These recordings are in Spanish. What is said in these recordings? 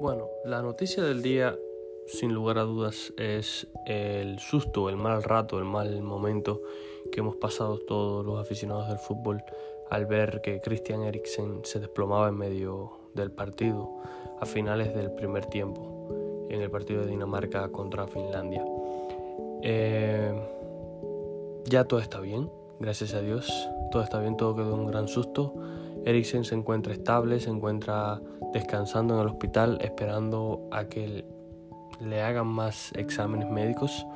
Bueno, la noticia del día, sin lugar a dudas, es el susto, el mal rato, el mal momento que hemos pasado todos los aficionados del fútbol al ver que Christian Eriksen se desplomaba en medio del partido a finales del primer tiempo en el partido de Dinamarca contra Finlandia. Eh, ya todo está bien, gracias a Dios, todo está bien, todo quedó un gran susto. Eriksen se encuentra estable, se encuentra descansando en el hospital, esperando a que le hagan más exámenes médicos.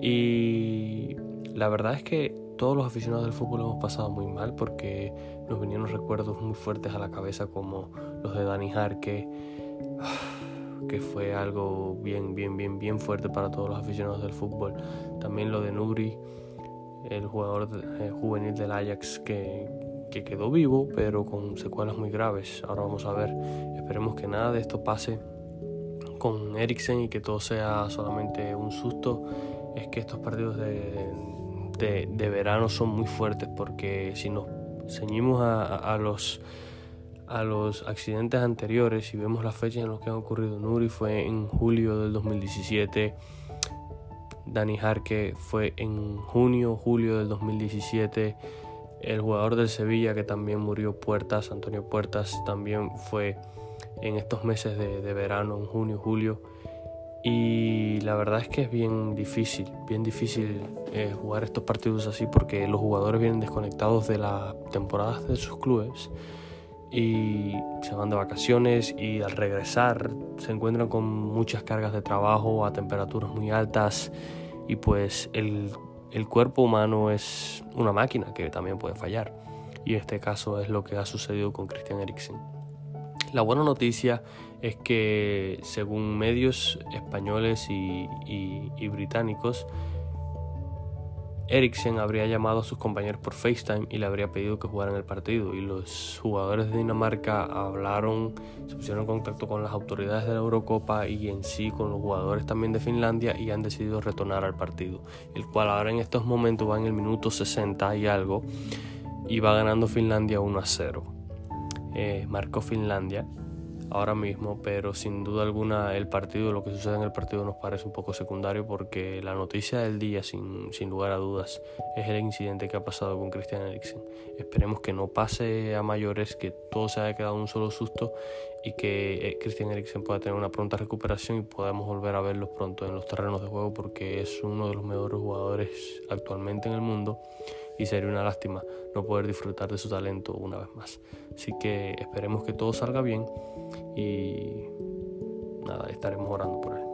Y la verdad es que todos los aficionados del fútbol hemos pasado muy mal porque nos vinieron recuerdos muy fuertes a la cabeza como los de Dani Jarque, que fue algo bien, bien, bien, bien fuerte para todos los aficionados del fútbol. También lo de Nuri, el jugador eh, juvenil del Ajax que, que quedó vivo, pero con secuelas muy graves. Ahora vamos a ver, esperemos que nada de esto pase con Eriksen y que todo sea solamente un susto. Es que estos partidos de, de, verano son muy fuertes porque si nos ceñimos a, los a los accidentes anteriores y vemos las fechas en las que han ocurrido Nuri fue en julio del 2017 Dani Jarque fue en junio julio del 2017 el jugador del Sevilla que también murió Puertas Antonio Puertas también fue en estos meses de, verano en junio julio. Y la verdad es que es bien difícil, bien difícil eh, jugar estos partidos así porque los jugadores vienen desconectados de las temporadas de sus clubes y se van de vacaciones y al regresar se encuentran con muchas cargas de trabajo a temperaturas muy altas y pues el, el cuerpo humano es una máquina que también puede fallar y en este caso es lo que ha sucedido con Christian Eriksen. La buena noticia es que según medios españoles y, británicos, Eriksen habría llamado a sus compañeros por FaceTime y le habría pedido que jugaran el partido. Y los jugadores de Dinamarca hablaron, se pusieron en contacto con las autoridades de la Eurocopa y en sí con los jugadores también de Finlandia y han decidido retornar al partido. El cual ahora en estos momentos va en el minuto 60 y algo y va ganando Finlandia 1 a 0 eh, marcó Finlandia ahora mismo, pero sin duda alguna el partido, lo que sucede en el partido nos parece un poco secundario porque la noticia del día, sin, sin lugar a dudas, es el incidente que ha pasado con Christian Eriksen. Esperemos que no pase a mayores, que todo se haya quedado un solo susto y que eh, Christian Eriksen pueda tener una pronta recuperación y podamos volver a verlo pronto en los terrenos de juego porque es uno de los mejores jugadores actualmente en el mundo y sería una lástima no poder disfrutar de su talento una vez más. Así que esperemos que todo salga bien y nada, estaremos orando por él.